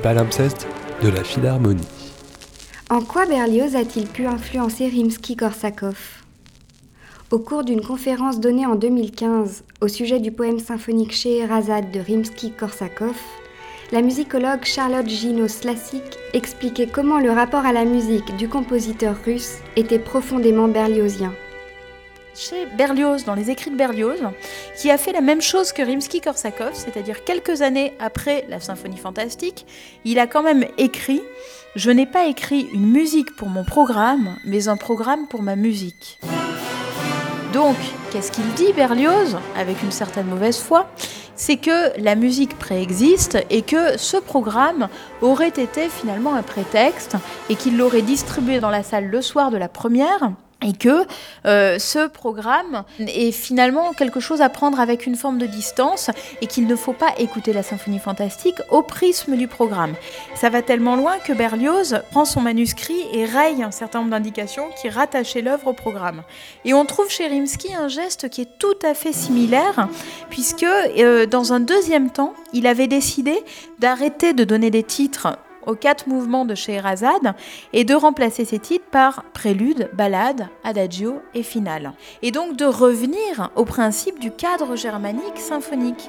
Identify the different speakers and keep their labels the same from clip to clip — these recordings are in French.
Speaker 1: palimpseste de la Philharmonie.
Speaker 2: En quoi Berlioz a-t-il pu influencer Rimsky-Korsakov? Au cours d'une conférence donnée en 2015 au sujet du poème symphonique Scheherazade de Rimsky-Korsakov, la musicologue Charlotte Gino-Slasik expliquait comment le rapport à la musique du compositeur russe était profondément berliozien
Speaker 3: chez Berlioz, dans les écrits de Berlioz, qui a fait la même chose que Rimsky-Korsakov, c'est-à-dire quelques années après la symphonie fantastique, il a quand même écrit Je n'ai pas écrit une musique pour mon programme, mais un programme pour ma musique. Donc, qu'est-ce qu'il dit Berlioz, avec une certaine mauvaise foi? C'est que la musique préexiste et que ce programme aurait été finalement un prétexte et qu'il l'aurait distribué dans la salle le soir de la première et que euh, ce programme est finalement quelque chose à prendre avec une forme de distance et qu'il ne faut pas écouter la symphonie fantastique au prisme du programme. Ça va tellement loin que Berlioz prend son manuscrit et raye un certain nombre d'indications qui rattachaient l'œuvre au programme. Et on trouve chez Rimsky un geste qui est tout à fait similaire puisque euh, dans un deuxième temps, il avait décidé d'arrêter de donner des titres aux quatre mouvements de Scheherazade et de remplacer ces titres par prélude, ballade, adagio et finale. Et donc de revenir au principe du cadre germanique symphonique.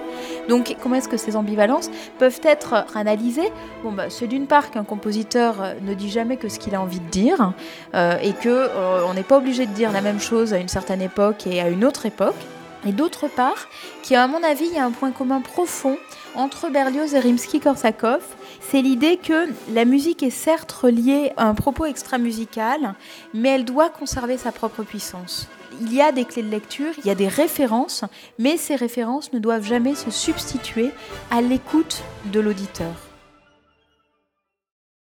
Speaker 3: Donc comment est-ce que ces ambivalences peuvent être analysées? Bon, bah, c'est d'une part qu'un compositeur euh, ne dit jamais que ce qu'il a envie de dire euh, et que euh, n'est pas obligé de dire la même chose à une certaine époque et à une autre époque. Et d'autre part, qu'à mon avis, y a un point commun profond entre Berlioz et Rimsky-Korsakov, c'est l'idée que la musique est certes reliée à un propos extra-musical, mais elle doit conserver sa propre puissance. Il y a des clés de lecture, il y a des références, mais ces références ne doivent jamais se substituer à l'écoute de l'auditeur.